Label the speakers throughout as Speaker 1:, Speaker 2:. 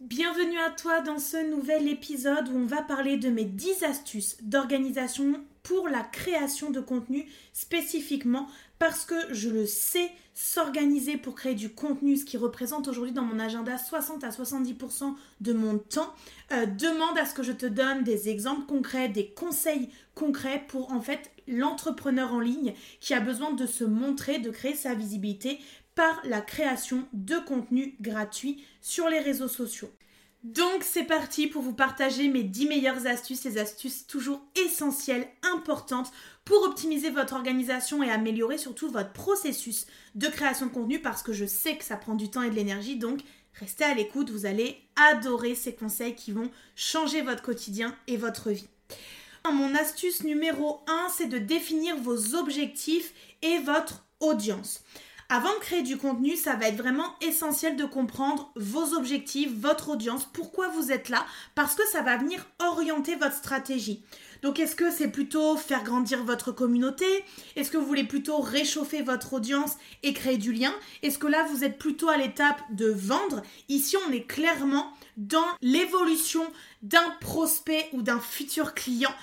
Speaker 1: Bienvenue à toi dans ce nouvel épisode où on va parler de mes 10 astuces d'organisation pour la création de contenu spécifiquement parce que je le sais, s'organiser pour créer du contenu, ce qui représente aujourd'hui dans mon agenda 60 à 70% de mon temps, euh, demande à ce que je te donne des exemples concrets, des conseils concrets pour en fait l'entrepreneur en ligne qui a besoin de se montrer, de créer sa visibilité par la création de contenu gratuit sur les réseaux sociaux. Donc c'est parti pour vous partager mes 10 meilleures astuces, les astuces toujours essentielles, importantes pour optimiser votre organisation et améliorer surtout votre processus de création de contenu parce que je sais que ça prend du temps et de l'énergie. Donc restez à l'écoute, vous allez adorer ces conseils qui vont changer votre quotidien et votre vie. Mon astuce numéro 1, c'est de définir vos objectifs et votre audience. Avant de créer du contenu, ça va être vraiment essentiel de comprendre vos objectifs, votre audience, pourquoi vous êtes là, parce que ça va venir orienter votre stratégie. Donc est-ce que c'est plutôt faire grandir votre communauté? Est-ce que vous voulez plutôt réchauffer votre audience et créer du lien? Est-ce que là vous êtes plutôt à l'étape de vendre? Ici on est clairement dans l'évolution d'un prospect ou d'un futur client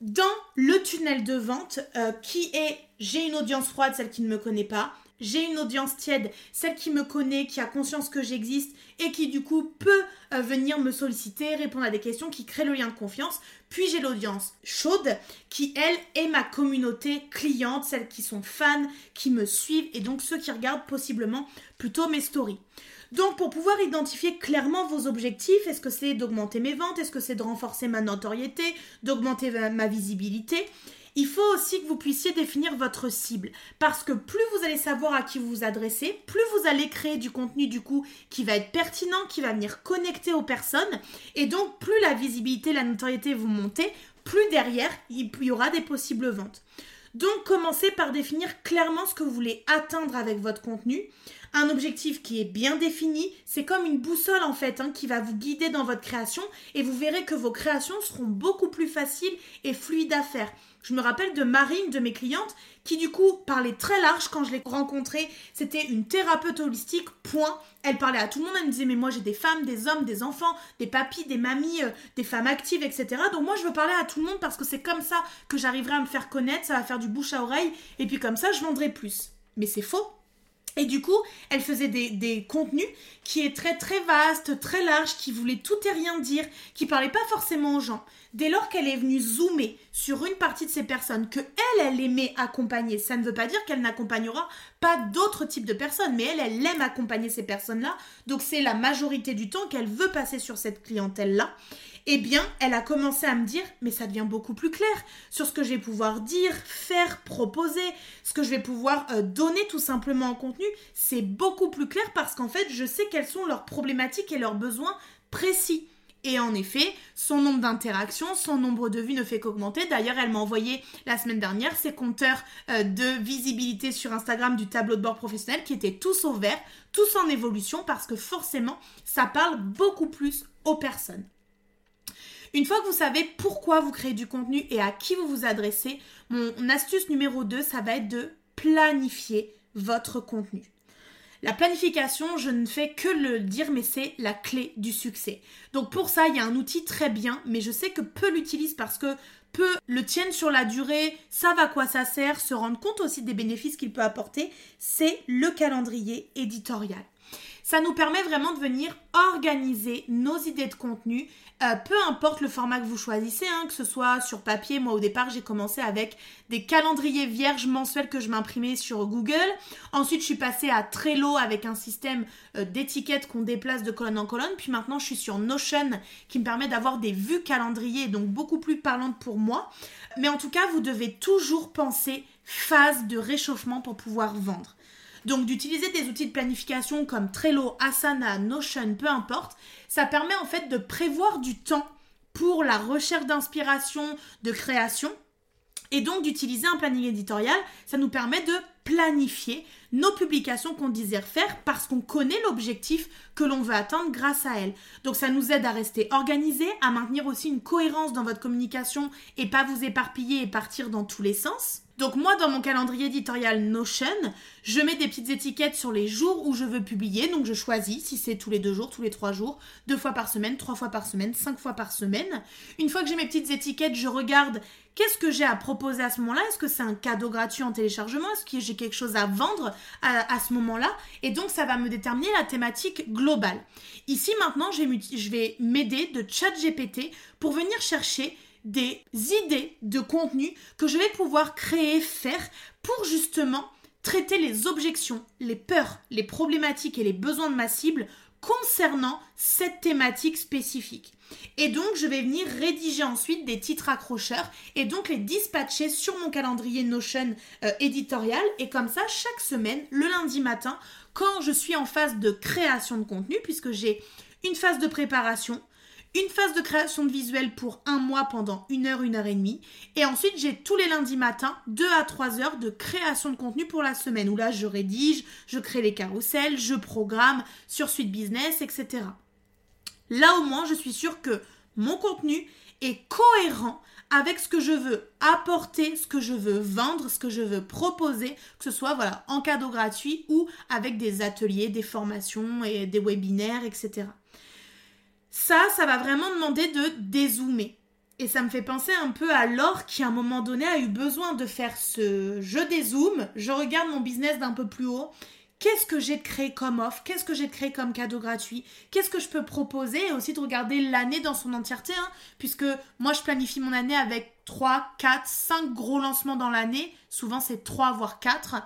Speaker 1: dans le tunnel de vente euh, qui est j'ai une audience froide, celle qui ne me connaît pas, j'ai une audience tiède, celle qui me connaît, qui a conscience que j'existe et qui du coup peut euh, venir me solliciter, répondre à des questions, qui crée le lien de confiance. Puis j'ai l'audience chaude qui elle est ma communauté cliente, celles qui sont fans, qui me suivent et donc ceux qui regardent possiblement plutôt mes stories. Donc pour pouvoir identifier clairement vos objectifs, est-ce que c'est d'augmenter mes ventes, est-ce que c'est de renforcer ma notoriété, d'augmenter ma visibilité il faut aussi que vous puissiez définir votre cible. Parce que plus vous allez savoir à qui vous vous adressez, plus vous allez créer du contenu du coup qui va être pertinent, qui va venir connecter aux personnes. Et donc plus la visibilité, la notoriété vous montez, plus derrière il y aura des possibles ventes. Donc commencez par définir clairement ce que vous voulez atteindre avec votre contenu. Un objectif qui est bien défini, c'est comme une boussole en fait hein, qui va vous guider dans votre création et vous verrez que vos créations seront beaucoup plus faciles et fluides à faire. Je me rappelle de Marine, de mes clientes, qui du coup parlait très large quand je l'ai rencontrée. C'était une thérapeute holistique, point. Elle parlait à tout le monde, elle me disait mais moi j'ai des femmes, des hommes, des enfants, des papis, des mamies, euh, des femmes actives, etc. Donc moi je veux parler à tout le monde parce que c'est comme ça que j'arriverai à me faire connaître, ça va faire du bouche à oreille, et puis comme ça je vendrai plus. Mais c'est faux. Et du coup, elle faisait des, contenus qui est très très vaste, très large, qui voulait tout et rien dire, qui parlait pas forcément aux gens. Dès lors qu'elle est venue zoomer sur une partie de ces personnes que elle, elle aimait accompagner, ça ne veut pas dire qu'elle n'accompagnera pas d'autres types de personnes, mais elle, elle aime accompagner ces personnes-là. Donc c'est la majorité du temps qu'elle veut passer sur cette clientèle-là eh bien, elle a commencé à me dire, mais ça devient beaucoup plus clair sur ce que je vais pouvoir dire, faire, proposer, ce que je vais pouvoir euh, donner tout simplement en contenu. C'est beaucoup plus clair parce qu'en fait, je sais quelles sont leurs problématiques et leurs besoins précis. Et en effet, son nombre d'interactions, son nombre de vues ne fait qu'augmenter. D'ailleurs, elle m'a envoyé la semaine dernière ses compteurs euh, de visibilité sur Instagram du tableau de bord professionnel qui étaient tous au vert, tous en évolution parce que forcément, ça parle beaucoup plus aux personnes. Une fois que vous savez pourquoi vous créez du contenu et à qui vous vous adressez, mon astuce numéro 2, ça va être de planifier votre contenu. La planification, je ne fais que le dire, mais c'est la clé du succès. Donc pour ça, il y a un outil très bien, mais je sais que peu l'utilisent parce que peu le tiennent sur la durée, savent à quoi ça sert, se rendent compte aussi des bénéfices qu'il peut apporter, c'est le calendrier éditorial. Ça nous permet vraiment de venir organiser nos idées de contenu, euh, peu importe le format que vous choisissez, hein, que ce soit sur papier. Moi, au départ, j'ai commencé avec des calendriers vierges mensuels que je m'imprimais sur Google. Ensuite, je suis passée à Trello avec un système euh, d'étiquettes qu'on déplace de colonne en colonne. Puis maintenant, je suis sur Notion qui me permet d'avoir des vues calendrier, donc beaucoup plus parlantes pour moi. Mais en tout cas, vous devez toujours penser phase de réchauffement pour pouvoir vendre. Donc d'utiliser des outils de planification comme Trello, Asana, Notion, peu importe, ça permet en fait de prévoir du temps pour la recherche d'inspiration, de création. Et donc d'utiliser un planning éditorial, ça nous permet de planifier nos publications qu'on désire faire parce qu'on connaît l'objectif que l'on veut atteindre grâce à elles. Donc ça nous aide à rester organisé, à maintenir aussi une cohérence dans votre communication et pas vous éparpiller et partir dans tous les sens. Donc moi, dans mon calendrier éditorial Notion, je mets des petites étiquettes sur les jours où je veux publier. Donc je choisis si c'est tous les deux jours, tous les trois jours, deux fois par semaine, trois fois par semaine, cinq fois par semaine. Une fois que j'ai mes petites étiquettes, je regarde qu'est-ce que j'ai à proposer à ce moment-là. Est-ce que c'est un cadeau gratuit en téléchargement? Est-ce que j'ai quelque chose à vendre à, ce moment-là? Et donc ça va me déterminer la thématique globale. Ici maintenant, je vais m'aider de ChatGPT pour venir chercher des idées de contenu que je vais pouvoir créer, faire pour justement traiter les objections, les peurs, les problématiques et les besoins de ma cible concernant cette thématique spécifique. Et donc, je vais venir rédiger ensuite des titres accrocheurs et donc les dispatcher sur mon calendrier Notion euh, éditorial. Et comme ça, chaque semaine, le lundi matin, quand je suis en phase de création de contenu, puisque j'ai une phase de préparation, une phase de création de visuel pour un mois pendant une heure, une heure et demie. Et ensuite, j'ai tous les lundis matins, deux à trois heures de création de contenu pour la semaine, où là, je rédige, je crée les carousels, je programme sur Suite Business, etc. Là, au moins, je suis sûre que mon contenu est cohérent avec ce que je veux apporter, ce que je veux vendre, ce que je veux proposer, que ce soit voilà, en cadeau gratuit ou avec des ateliers, des formations et des webinaires, etc. Ça, ça va vraiment demander de dézoomer. Et ça me fait penser un peu à Laure qui à un moment donné a eu besoin de faire ce je dézoome, je regarde mon business d'un peu plus haut. Qu'est-ce que j'ai créé comme offre? Qu'est-ce que j'ai créé comme cadeau gratuit? Qu'est-ce que je peux proposer? Et aussi de regarder l'année dans son entièreté, hein, puisque moi je planifie mon année avec 3, 4, 5 gros lancements dans l'année. Souvent, c'est 3 voire 4.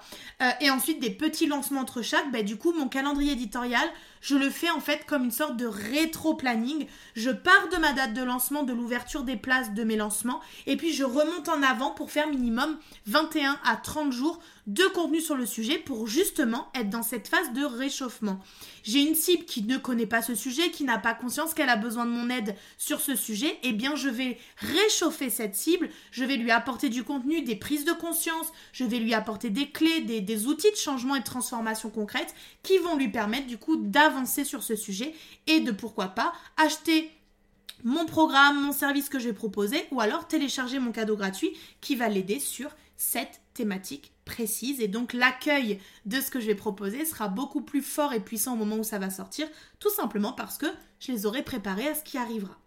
Speaker 1: Euh, et ensuite, des petits lancements entre chaque. Ben, du coup, mon calendrier éditorial, je le fais en fait comme une sorte de rétro-planning. Je pars de ma date de lancement, de l'ouverture des places de mes lancements. Et puis, je remonte en avant pour faire minimum 21 à 30 jours de contenu sur le sujet pour justement être dans cette phase de réchauffement. J'ai une cible qui ne connaît pas ce sujet, qui n'a pas conscience qu'elle a besoin de mon aide sur ce sujet. Eh bien, je vais réchauffer cette cible je vais lui apporter du contenu, des prises de conscience, je vais lui apporter des clés, des, outils de changement et de transformation concrète qui vont lui permettre du coup d'avancer sur ce sujet et de pourquoi pas acheter mon programme, mon service que je vais proposer ou alors télécharger mon cadeau gratuit qui va l'aider sur cette thématique précise et donc l'accueil de ce que je vais proposer sera beaucoup plus fort et puissant au moment où ça va sortir tout simplement parce que je les aurai préparés à ce qui arrivera.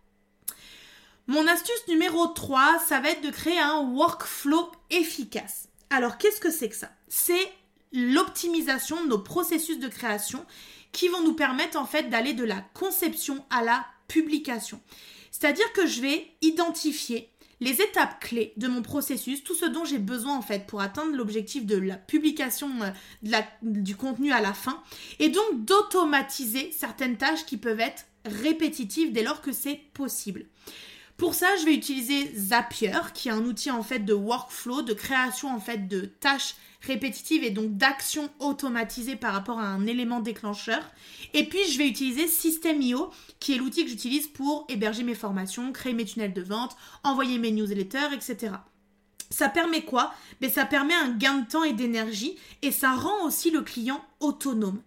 Speaker 1: Mon astuce numéro 3, ça va être de créer un workflow efficace. Alors, qu'est-ce que c'est que ça? C'est l'optimisation de nos processus de création qui vont nous permettre en fait d'aller de la conception à la publication. C'est-à-dire que je vais identifier les étapes clés de mon processus, tout ce dont j'ai besoin en fait pour atteindre l'objectif de la publication euh, du contenu à la fin, et donc d'automatiser certaines tâches qui peuvent être répétitives dès lors que c'est possible. Pour ça, je vais utiliser Zapier, qui est un outil en fait de workflow, de création en fait de tâches répétitives et donc d'actions automatisées par rapport à un élément déclencheur. Et puis, je vais utiliser System.io, qui est l'outil que j'utilise pour héberger mes formations, créer mes tunnels de vente, envoyer mes newsletters, etc. Ça permet quoi? Mais ben, Ça permet un gain de temps et d'énergie et ça rend aussi le client autonome.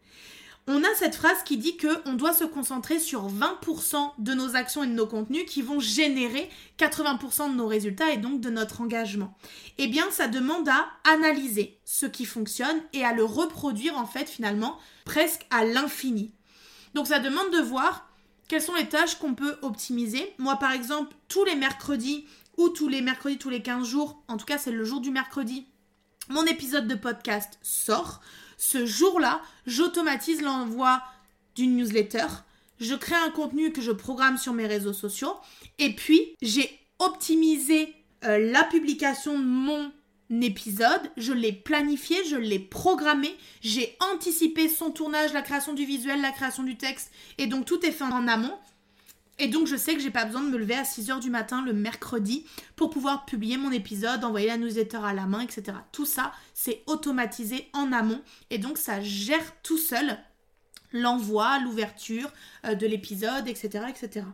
Speaker 1: On a cette phrase qui dit que on doit se concentrer sur 20% de nos actions et de nos contenus qui vont générer 80% de nos résultats et donc de notre engagement. Eh bien, ça demande à analyser ce qui fonctionne et à le reproduire en fait finalement presque à l'infini. Donc ça demande de voir quelles sont les tâches qu'on peut optimiser. Moi par exemple, tous les mercredis ou tous les mercredis tous les 15 jours, en tout cas c'est le jour du mercredi, mon épisode de podcast sort. Ce jour-là, j'automatise l'envoi d'une newsletter. Je crée un contenu que je programme sur mes réseaux sociaux. Et puis, j'ai optimisé euh, la publication de mon épisode. Je l'ai planifié, je l'ai programmé. J'ai anticipé son tournage, la création du visuel, la création du texte. Et donc, tout est fait en amont. Et donc je sais que j'ai pas besoin de me lever à 6h du matin le mercredi pour pouvoir publier mon épisode, envoyer la newsletter à la main, etc. Tout ça, c'est automatisé en amont et donc ça gère tout seul l'envoi, l'ouverture euh, de l'épisode, etc., etc.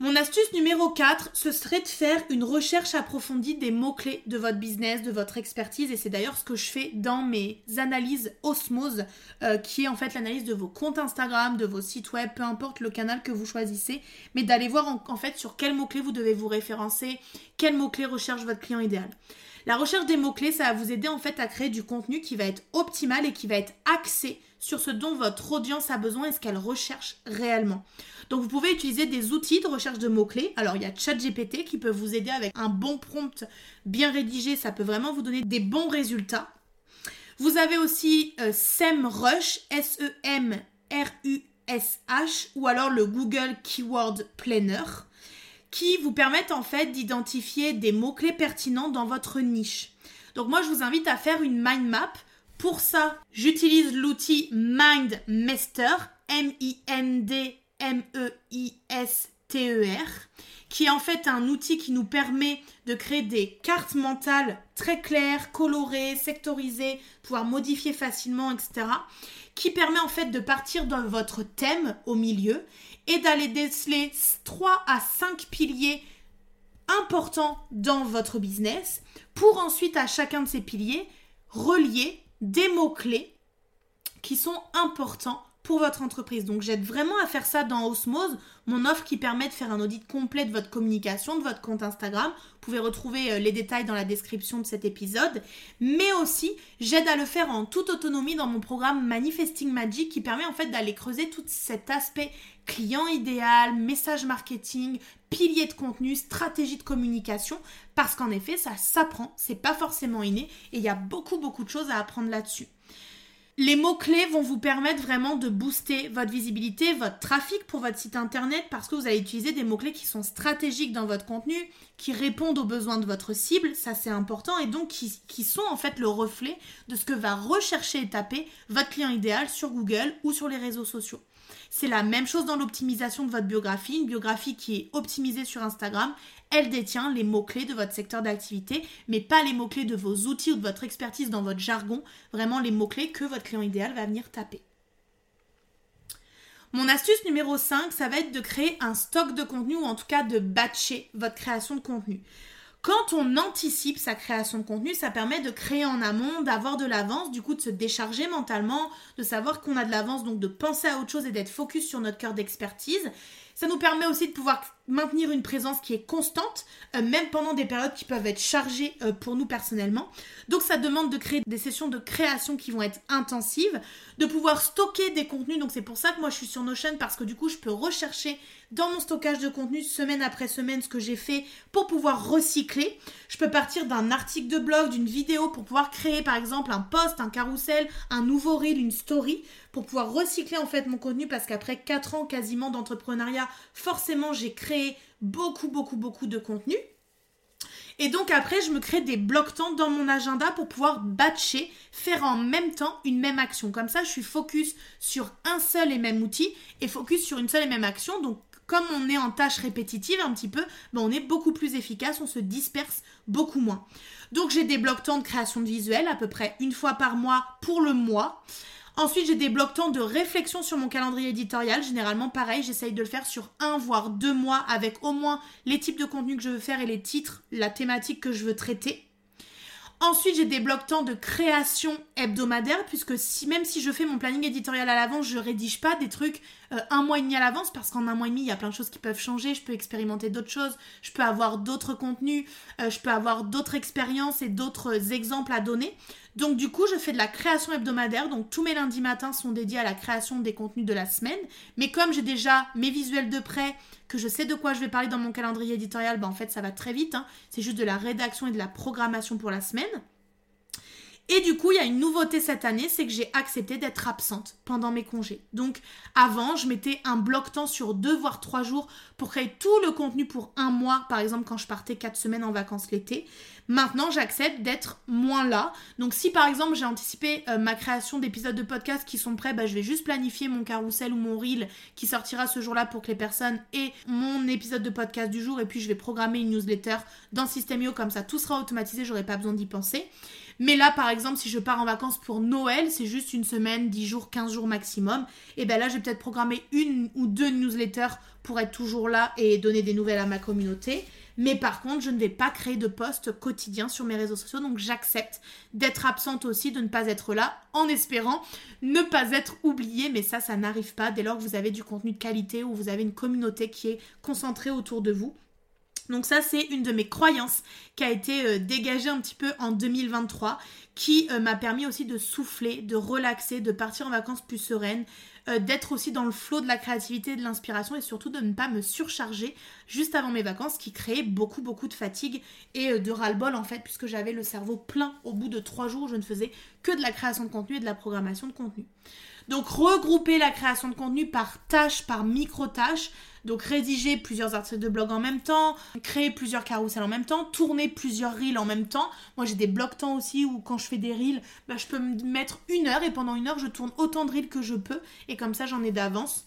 Speaker 1: Mon astuce numéro 4, ce serait de faire une recherche approfondie des mots-clés de votre business, de votre expertise. Et c'est d'ailleurs ce que je fais dans mes analyses Osmose, euh, qui est en fait l'analyse de vos comptes Instagram, de vos sites web, peu importe le canal que vous choisissez, mais d'aller voir en, fait sur quels mots-clés vous devez vous référencer, quels mots-clés recherche votre client idéal. La recherche des mots-clés, ça va vous aider en fait à créer du contenu qui va être optimal et qui va être axé sur ce dont votre audience a besoin et ce qu'elle recherche réellement. Donc vous pouvez utiliser des outils de recherche de mots-clés. Alors il y a ChatGPT qui peut vous aider avec un bon prompt bien rédigé, ça peut vraiment vous donner des bons résultats. Vous avez aussi euh, SEMrush, S-E-M-R-U-S-H, ou alors le Google Keyword Planner, qui vous permettent en fait d'identifier des mots-clés pertinents dans votre niche. Donc moi je vous invite à faire une mind map. Pour ça, j'utilise l'outil MindMeister, M-I-N-D M-E-I-S-T-E-R, qui est en fait un outil qui nous permet de créer des cartes mentales très claires, colorées, sectorisées, pouvoir modifier facilement, etc. Qui permet en fait de partir dans votre thème au milieu et d'aller déceler 3 à 5 piliers importants dans votre business pour ensuite à chacun de ces piliers relier des mots-clés qui sont importants pour votre entreprise. Donc j'aide vraiment à faire ça dans Osmose, mon offre qui permet de faire un audit complet de votre communication, de votre compte Instagram. Vous pouvez retrouver euh, les détails dans la description de cet épisode. Mais aussi, j'aide à le faire en toute autonomie dans mon programme Manifesting Magic qui permet en fait d'aller creuser tout cet aspect client idéal, message marketing, pilier de contenu, stratégie de communication, parce qu'en effet, ça s'apprend, c'est pas forcément inné, et il y a beaucoup beaucoup de choses à apprendre là-dessus. Les mots-clés vont vous permettre vraiment de booster votre visibilité, votre trafic pour votre site internet parce que vous allez utiliser des mots-clés qui sont stratégiques dans votre contenu, qui répondent aux besoins de votre cible, ça c'est important, et donc qui, qui, sont en fait le reflet de ce que va rechercher et taper votre client idéal sur Google ou sur les réseaux sociaux. C'est la même chose dans l'optimisation de votre biographie. Une biographie qui est optimisée sur Instagram, elle détient les mots-clés de votre secteur d'activité, mais pas les mots-clés de vos outils ou de votre expertise dans votre jargon, vraiment les mots-clés que votre client idéal va venir taper. Mon astuce numéro 5, ça va être de créer un stock de contenu ou en tout cas de batcher votre création de contenu. Quand on anticipe sa création de contenu, ça permet de créer en amont, d'avoir de l'avance, du coup de se décharger mentalement, de savoir qu'on a de l'avance, donc de penser à autre chose et d'être focus sur notre cœur d'expertise. Ça nous permet aussi de pouvoir maintenir une présence qui est constante, euh, même pendant des périodes qui peuvent être chargées euh, pour nous personnellement. Donc ça demande de créer des sessions de création qui vont être intensives, de pouvoir stocker des contenus. Donc c'est pour ça que moi je suis sur Notion parce que du coup je peux rechercher dans mon stockage de contenu semaine après semaine ce que j'ai fait pour pouvoir recycler. Je peux partir d'un article de blog, d'une vidéo pour pouvoir créer par exemple un post, un carrousel, un nouveau reel, une story pour pouvoir recycler en fait mon contenu parce qu'après 4 ans quasiment d'entrepreneuriat, forcément j'ai créé beaucoup beaucoup beaucoup de contenu. Et donc après, je me crée des blocs temps dans mon agenda pour pouvoir batcher, faire en même temps une même action. Comme ça, je suis focus sur un seul et même outil et focus sur une seule et même action. Donc comme on est en tâche répétitive un petit peu, ben on est beaucoup plus efficace, on se disperse beaucoup moins. Donc j'ai des blocs temps de création de visuels à peu près une fois par mois pour le mois. Ensuite, j'ai des blocs temps de réflexion sur mon calendrier éditorial. Généralement, pareil, j'essaye de le faire sur un voire deux mois avec au moins les types de contenu que je veux faire et les titres, la thématique que je veux traiter. Ensuite, j'ai des blocs temps de création hebdomadaire, puisque même si je fais mon planning éditorial à l'avance, je rédige pas des trucs euh, un mois et demi à l'avance, parce qu'en un mois et demi, il y a plein de choses qui peuvent changer, je peux expérimenter d'autres choses, je peux avoir d'autres contenus, euh, je peux avoir d'autres expériences et d'autres exemples à donner. Donc du coup, je fais de la création hebdomadaire, donc tous mes lundis matins sont dédiés à la création des contenus de la semaine, mais comme j'ai déjà mes visuels de près, que je sais de quoi je vais parler dans mon calendrier éditorial, ben en fait ça va très vite, hein. c'est juste de la rédaction et de la programmation pour la semaine. Et du coup, il y a une nouveauté cette année, c'est que j'ai accepté d'être absente pendant mes congés. Donc avant, je mettais un bloc temps sur deux voire trois jours pour créer tout le contenu pour un mois, par exemple quand je partais quatre semaines en vacances l'été. Maintenant, j'accepte d'être moins là. Donc si par exemple j'ai anticipé euh, ma création d'épisodes de podcast qui sont prêts, bah, je vais juste planifier mon carrousel ou mon reel qui sortira ce jour-là pour que les personnes aient mon épisode de podcast du jour et puis je vais programmer une newsletter dans Systemio comme ça tout sera automatisé, j'aurai pas besoin d'y penser. Mais là, par exemple, si je pars en vacances pour Noël, c'est juste une semaine, 10 jours, 15 jours maximum. Et bien là, je vais peut-être programmer une ou deux newsletters pour être toujours là et donner des nouvelles à ma communauté. Mais par contre, je ne vais pas créer de posts quotidiens sur mes réseaux sociaux. Donc j'accepte d'être absente aussi, de ne pas être là, en espérant ne pas être oubliée. Mais ça, ça n'arrive pas dès lors que vous avez du contenu de qualité ou vous avez une communauté qui est concentrée autour de vous. Donc ça, c'est une de mes croyances qui a été euh, dégagée un petit peu en 2023, qui euh, m'a permis aussi de souffler, de relaxer, de partir en vacances plus sereine, euh, d'être aussi dans le flot de la créativité, de l'inspiration et surtout de ne pas me surcharger juste avant mes vacances, qui créait beaucoup beaucoup de fatigue et de ras-le-bol en fait, puisque j'avais le cerveau plein au bout de trois jours, je ne faisais que de la création de contenu et de la programmation de contenu. Donc regrouper la création de contenu par tâche, par micro-tâche. Donc rédiger plusieurs articles de blog en même temps, créer plusieurs carousels en même temps, tourner plusieurs reels en même temps. Moi j'ai des blocs temps aussi où quand je fais des reels, bah, je peux me mettre une heure et pendant une heure je tourne autant de reels que je peux et comme ça j'en ai d'avance.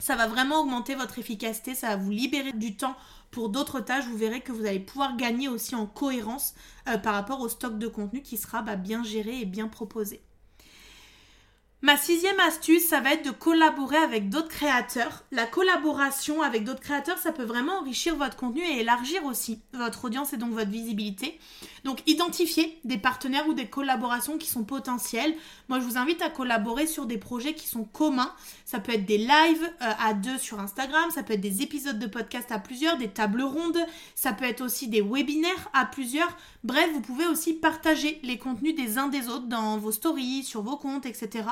Speaker 1: Ça va vraiment augmenter votre efficacité, ça va vous libérer du temps pour d'autres tâches. Vous verrez que vous allez pouvoir gagner aussi en cohérence euh, par rapport au stock de contenu qui sera bah, bien géré et bien proposé. Ma sixième astuce, ça va être de collaborer avec d'autres créateurs. La collaboration avec d'autres créateurs, ça peut vraiment enrichir votre contenu et élargir aussi votre audience et donc votre visibilité. Donc identifiez des partenaires ou des collaborations qui sont potentielles. Moi, je vous invite à collaborer sur des projets qui sont communs. Ça peut être des lives euh, à deux sur Instagram, ça peut être des épisodes de podcast à plusieurs, des tables rondes, ça peut être aussi des webinaires à plusieurs. Bref, vous pouvez aussi partager les contenus des uns des autres dans vos stories, sur vos comptes, etc.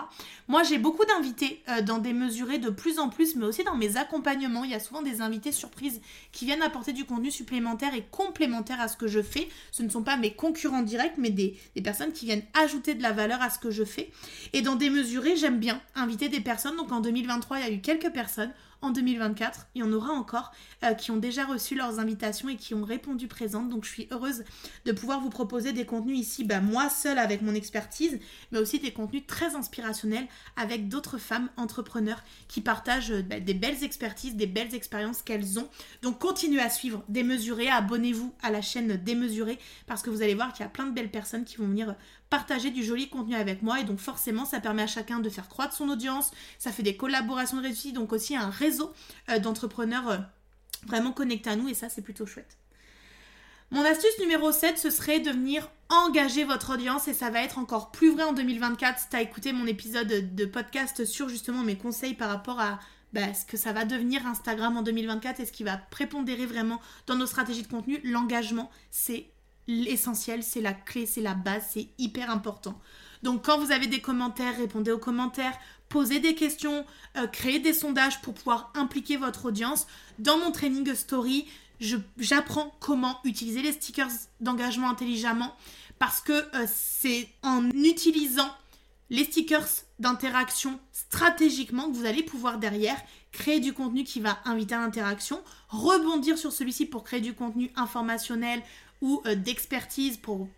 Speaker 1: Moi, j'ai beaucoup d'invités euh, dans des mesurés de plus en plus, mais aussi dans mes accompagnements. Il y a souvent des invités surprises qui viennent apporter du contenu supplémentaire et complémentaire à ce que je fais. Ce ne sont pas mes concurrents directs, mais des, personnes qui viennent ajouter de la valeur à ce que je fais. Et dans des mesurés, j'aime bien inviter des personnes. Donc 2023, il y a eu quelques personnes en 2024. Il y en aura encore euh, qui ont déjà reçu leurs invitations et qui ont répondu présentes. Donc je suis heureuse de pouvoir vous proposer des contenus ici, bah, moi seule avec mon expertise, mais aussi des contenus très inspirationnels avec d'autres femmes entrepreneurs qui partagent euh, bah, des belles expertises, des belles expériences qu'elles ont. Donc continuez à suivre Démesuré, abonnez-vous à la chaîne Démesuré parce que vous allez voir qu'il y a plein de belles personnes qui vont venir partager du joli contenu avec moi et donc forcément ça permet à chacun de faire croître son audience, ça fait des collaborations réussies, donc aussi un réseau euh, d'entrepreneurs euh, vraiment connectés à nous et ça c'est plutôt chouette. Mon astuce numéro 7, ce serait de venir engager votre audience et ça va être encore plus vrai en 2024 si tu as écouté mon épisode de podcast sur justement mes conseils par rapport à bah, ce que ça va devenir Instagram en 2024 et ce qui va prépondérer vraiment dans nos stratégies de contenu. L'engagement, c'est l'essentiel, c'est la clé, c'est la base, c'est hyper important. Donc quand vous avez des commentaires, répondez aux commentaires, posez des questions, euh, créez des sondages pour pouvoir impliquer votre audience. Dans mon training story, j'apprends comment utiliser les stickers d'engagement intelligemment parce que euh, c'est en utilisant les stickers d'interaction stratégiquement que vous allez pouvoir derrière créer du contenu qui va inviter à l'interaction, rebondir sur celui-ci pour créer du contenu informationnel ou euh, d'expertise pour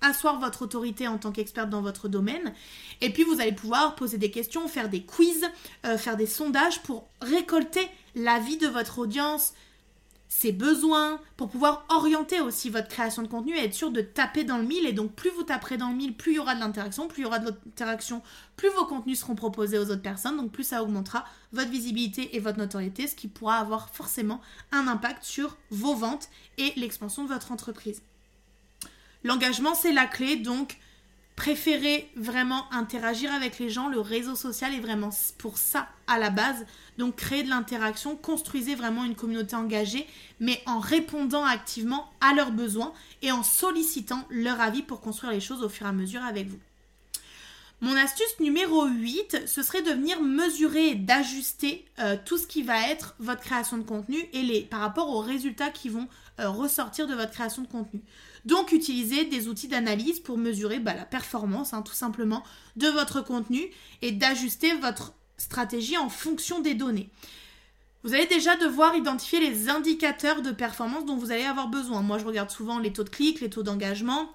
Speaker 1: asseoir votre autorité en tant qu'experte dans votre domaine. Et puis vous allez pouvoir poser des questions, faire des quiz, euh, faire des sondages pour récolter l'avis de votre audience, ses besoins, pour pouvoir orienter aussi votre création de contenu et être sûr de taper dans le mille. Et donc plus vous taperez dans le mille, plus il y aura de l'interaction, plus il y aura de l'interaction, plus vos contenus seront proposés aux autres personnes, donc plus ça augmentera votre visibilité et votre notoriété, ce qui pourra avoir forcément un impact sur vos ventes et l'expansion de votre entreprise. L'engagement, c'est la clé, donc préférez vraiment interagir avec les gens. Le réseau social est vraiment pour ça à la base. Donc créez de l'interaction, construisez vraiment une communauté engagée, mais en répondant activement à leurs besoins et en sollicitant leur avis pour construire les choses au fur et à mesure avec vous. Mon astuce numéro 8, ce serait de venir mesurer et d'ajuster euh, tout ce qui va être votre création de contenu et les, par rapport aux résultats qui vont euh, ressortir de votre création de contenu. Donc utilisez des outils d'analyse pour mesurer bah, la performance hein, tout simplement de votre contenu et d'ajuster votre stratégie en fonction des données. Vous allez déjà devoir identifier les indicateurs de performance dont vous allez avoir besoin. Moi, je regarde souvent les taux de clics, les taux d'engagement,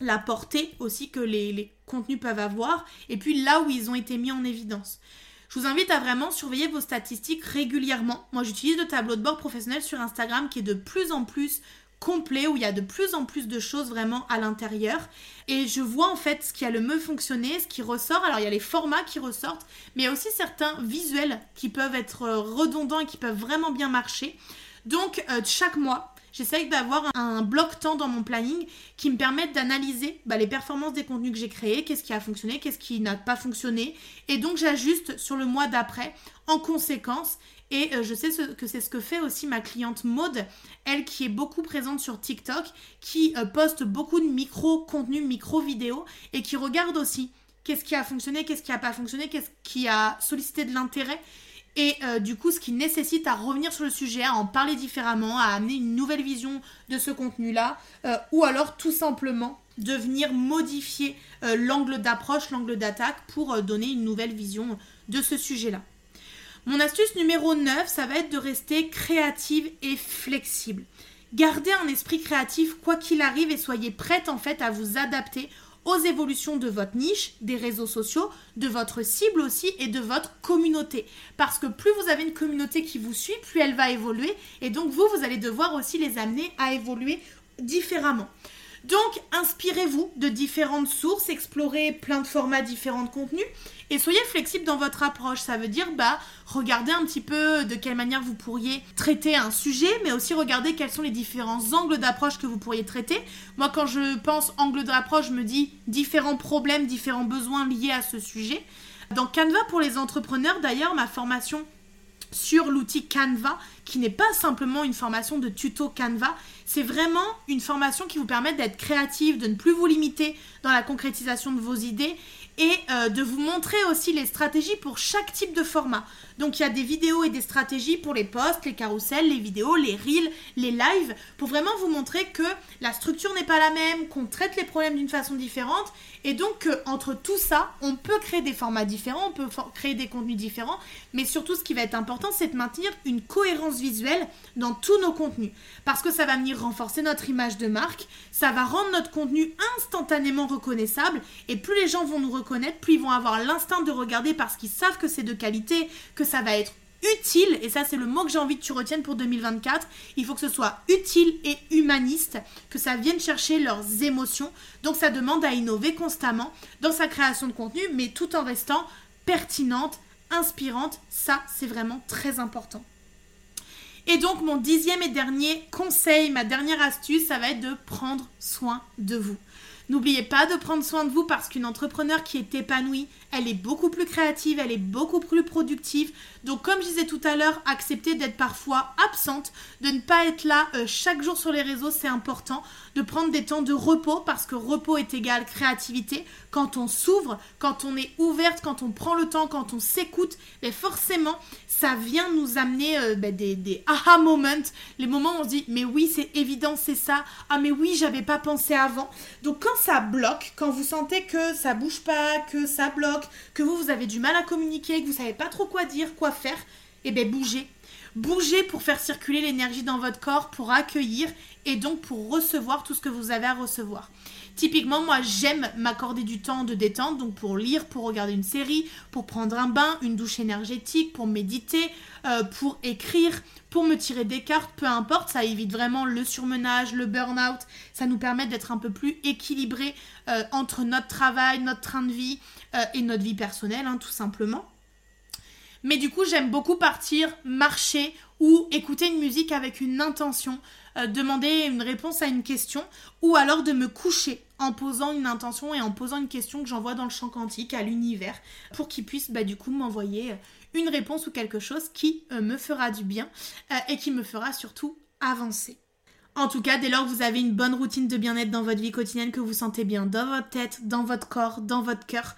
Speaker 1: la portée aussi que les, contenus peuvent avoir, et puis là où ils ont été mis en évidence. Je vous invite à vraiment surveiller vos statistiques régulièrement. Moi, j'utilise le tableau de bord professionnel sur Instagram qui est de plus en plus complet où il y a de plus en plus de choses vraiment à l'intérieur et je vois en fait ce qui a le mieux fonctionné, ce qui ressort. Alors il y a les formats qui ressortent, mais il y a aussi certains visuels qui peuvent être euh, redondants et qui peuvent vraiment bien marcher. Donc euh, chaque mois, J'essaye d'avoir un bloc temps dans mon planning qui me permette d'analyser bah, les performances des contenus que j'ai créés, qu'est-ce qui a fonctionné, qu'est-ce qui n'a pas fonctionné. Et donc j'ajuste sur le mois d'après en conséquence. Et euh, je sais que c'est ce que fait aussi ma cliente Maude, elle qui est beaucoup présente sur TikTok, qui euh, poste beaucoup de micro-contenus, micro-vidéos et qui regarde aussi qu'est-ce qui a fonctionné, qu'est-ce qui n'a pas fonctionné, qu'est-ce qui a sollicité de l'intérêt et euh, du coup ce qui nécessite à revenir sur le sujet, à en parler différemment, à amener une nouvelle vision de ce contenu-là, ou alors tout simplement de venir modifier l'angle d'approche, l'angle d'attaque pour donner une nouvelle vision de ce sujet-là. Mon astuce numéro 9, ça va être de rester créative et flexible. Gardez un esprit créatif quoi qu'il arrive et soyez prête en fait à vous adapter aux évolutions de votre niche, des réseaux sociaux, de votre cible aussi et de votre communauté. Parce que plus vous avez une communauté qui vous suit, plus elle va évoluer et donc vous, vous allez devoir aussi les amener à évoluer différemment. Donc, inspirez-vous de différentes sources, explorez plein de formats différents contenus et soyez flexible dans votre approche. Ça veut dire, bah, regardez un petit peu de quelle manière vous pourriez traiter un sujet, mais aussi regardez quels sont les différents angles d'approche que vous pourriez traiter. Moi, quand je pense angle d'approche, je me dis différents problèmes, différents besoins liés à ce sujet. Dans Canva pour les entrepreneurs, d'ailleurs, ma formation sur l'outil Canva, qui n'est pas simplement une formation de tuto Canva, c'est vraiment une formation qui vous permet d'être créative, de ne plus vous limiter dans la concrétisation de vos idées et euh, de vous montrer aussi les stratégies pour chaque type de format. Donc il y a des vidéos et des stratégies pour les posts, les carousels, les vidéos, les reels, les lives, pour vraiment vous montrer que la structure n'est pas la même, qu'on traite les problèmes d'une façon différente, et donc entre tout ça, on peut créer des formats différents, on peut créer des contenus différents, mais surtout ce qui va être important, c'est de maintenir une cohérence visuelle dans tous nos contenus, parce que ça va venir renforcer notre image de marque, ça va rendre notre contenu instantanément reconnaissable, et plus les gens vont nous reconnaître, plus ils vont avoir l'instinct de regarder parce qu'ils savent que c'est de qualité, que ça va être utile, et ça c'est le mot que j'ai envie que tu retiennes pour 2024, il faut que ce soit utile et humaniste, que ça vienne chercher leurs émotions, donc ça demande à innover constamment dans sa création de contenu, mais tout en restant pertinente, inspirante, ça c'est vraiment très important. Et donc mon dixième et dernier conseil, ma dernière astuce, ça va être de prendre soin de vous. N'oubliez pas de prendre soin de vous parce qu'une entrepreneur qui est épanouie, elle est beaucoup plus créative, elle est beaucoup plus productive. Donc comme je disais tout à l'heure, accepter d'être parfois absente, de ne pas être là euh, chaque jour sur les réseaux, c'est important. De prendre des temps de repos parce que repos est égal créativité. Quand on s'ouvre, quand on est ouverte, quand on prend le temps, quand on s'écoute, mais forcément, ça vient nous amener euh, ben, des, des aha moments, les moments où on se dit mais oui c'est évident c'est ça, ah mais oui j'avais pas pensé avant. Donc quand ça bloque, quand vous sentez que ça bouge pas, que ça bloque, que vous, vous avez du mal à communiquer, que vous savez pas trop quoi dire, quoi faire, eh bien bougez. Bougez pour faire circuler l'énergie dans votre corps, pour accueillir et donc pour recevoir tout ce que vous avez à recevoir. Typiquement, moi, j'aime m'accorder du temps de détente, donc pour lire, pour regarder une série, pour prendre un bain, une douche énergétique, pour méditer, euh, pour écrire, pour me tirer des cartes, peu importe, ça évite vraiment le surmenage, le burn-out, ça nous permet d'être un peu plus équilibré euh, entre notre travail, notre train de vie euh, et notre vie personnelle, hein, tout simplement. Mais du coup, j'aime beaucoup partir, marcher ou écouter une musique avec une intention demander une réponse à une question ou alors de me coucher en posant une intention et en posant une question que j'envoie dans le champ quantique à l'univers pour qu'il puisse bah, du coup m'envoyer une réponse ou quelque chose qui me fera du bien et qui me fera surtout avancer. En tout cas, dès lors que vous avez une bonne routine de bien-être dans votre vie quotidienne, que vous sentez bien dans votre tête, dans votre corps, dans votre cœur,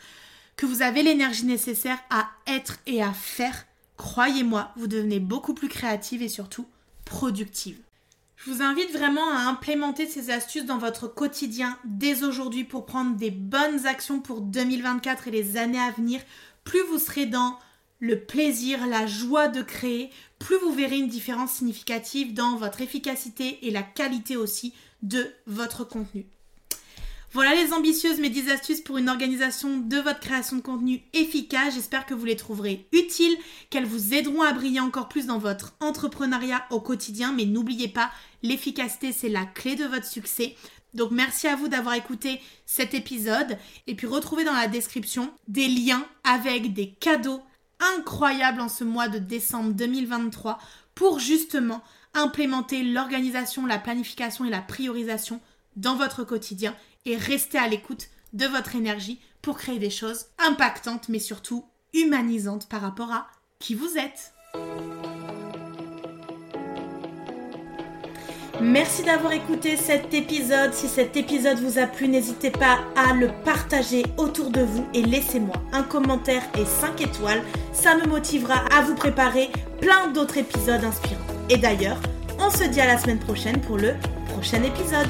Speaker 1: que vous avez l'énergie nécessaire à être et à faire, croyez-moi, vous devenez beaucoup plus créative et surtout productive. Je vous invite vraiment à implémenter ces astuces dans votre quotidien dès aujourd'hui pour prendre des bonnes actions pour 2024 et les années à venir. Plus vous serez dans le plaisir, la joie de créer, plus vous verrez une différence significative dans votre efficacité et la qualité aussi de votre contenu. Voilà les ambitieuses mes 10 astuces pour une organisation de votre création de contenu efficace. J'espère que vous les trouverez utiles, qu'elles vous aideront à briller encore plus dans votre entrepreneuriat au quotidien. Mais n'oubliez pas, l'efficacité, c'est la clé de votre succès. Donc merci à vous d'avoir écouté cet épisode. Et puis retrouvez dans la description des liens avec des cadeaux incroyable en ce mois de décembre 2023 pour justement implémenter l'organisation, la planification et la priorisation dans votre quotidien et rester à l'écoute de votre énergie pour créer des choses impactantes mais surtout humanisantes par rapport à qui vous êtes. Merci d'avoir écouté cet épisode. Si cet épisode vous a plu, n'hésitez pas à le partager autour de vous et laissez-moi un commentaire et 5 étoiles. Ça me motivera à vous préparer plein d'autres épisodes inspirants. Et d'ailleurs, on se dit à la semaine prochaine pour le prochain épisode.